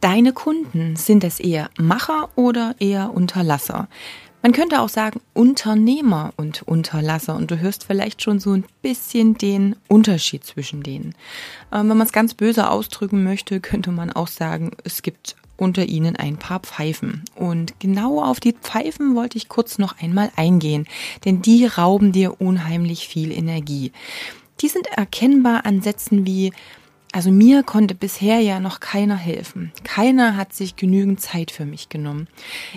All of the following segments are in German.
Deine Kunden, sind es eher Macher oder eher Unterlasser? Man könnte auch sagen Unternehmer und Unterlasser und du hörst vielleicht schon so ein bisschen den Unterschied zwischen denen. Ähm, wenn man es ganz böse ausdrücken möchte, könnte man auch sagen, es gibt unter ihnen ein paar Pfeifen. Und genau auf die Pfeifen wollte ich kurz noch einmal eingehen, denn die rauben dir unheimlich viel Energie. Die sind erkennbar an Sätzen wie also mir konnte bisher ja noch keiner helfen. Keiner hat sich genügend Zeit für mich genommen.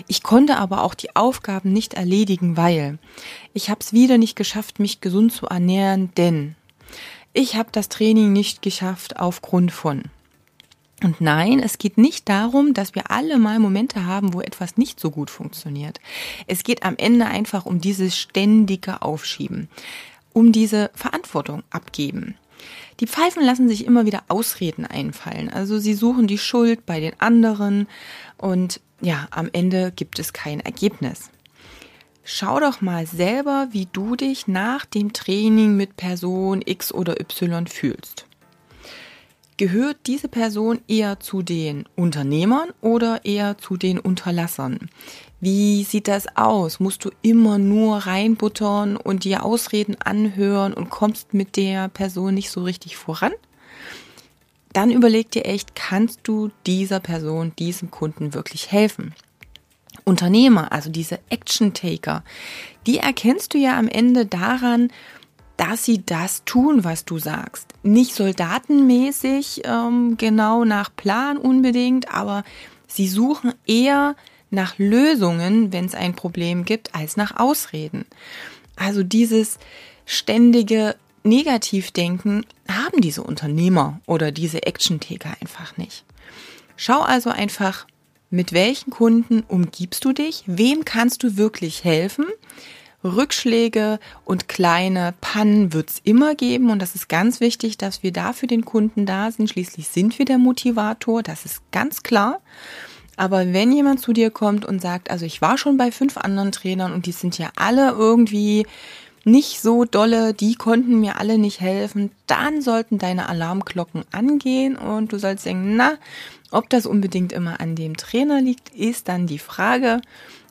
Ich konnte aber auch die Aufgaben nicht erledigen, weil ich habe es wieder nicht geschafft, mich gesund zu ernähren, denn ich habe das Training nicht geschafft aufgrund von. Und nein, es geht nicht darum, dass wir alle mal Momente haben, wo etwas nicht so gut funktioniert. Es geht am Ende einfach um dieses ständige Aufschieben, um diese Verantwortung abgeben. Die Pfeifen lassen sich immer wieder Ausreden einfallen. Also sie suchen die Schuld bei den anderen und ja, am Ende gibt es kein Ergebnis. Schau doch mal selber, wie du dich nach dem Training mit Person X oder Y fühlst. Gehört diese Person eher zu den Unternehmern oder eher zu den Unterlassern? Wie sieht das aus? Musst du immer nur reinbuttern und dir Ausreden anhören und kommst mit der Person nicht so richtig voran? Dann überleg dir echt, kannst du dieser Person, diesem Kunden wirklich helfen? Unternehmer, also diese Action-Taker, die erkennst du ja am Ende daran, dass sie das tun, was du sagst. Nicht soldatenmäßig, ähm, genau nach Plan unbedingt, aber sie suchen eher nach Lösungen, wenn es ein Problem gibt, als nach Ausreden. Also dieses ständige Negativdenken haben diese Unternehmer oder diese Action-Taker einfach nicht. Schau also einfach, mit welchen Kunden umgibst du dich, wem kannst du wirklich helfen Rückschläge und kleine Pannen wird es immer geben und das ist ganz wichtig, dass wir da für den Kunden da sind. Schließlich sind wir der Motivator, das ist ganz klar. Aber wenn jemand zu dir kommt und sagt, also ich war schon bei fünf anderen Trainern und die sind ja alle irgendwie nicht so dolle, die konnten mir alle nicht helfen, dann sollten deine Alarmglocken angehen und du sollst denken, na, ob das unbedingt immer an dem Trainer liegt, ist dann die Frage.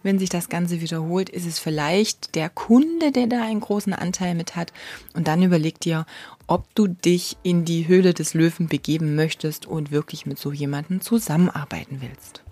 Wenn sich das Ganze wiederholt, ist es vielleicht der Kunde, der da einen großen Anteil mit hat. Und dann überleg dir, ob du dich in die Höhle des Löwen begeben möchtest und wirklich mit so jemandem zusammenarbeiten willst.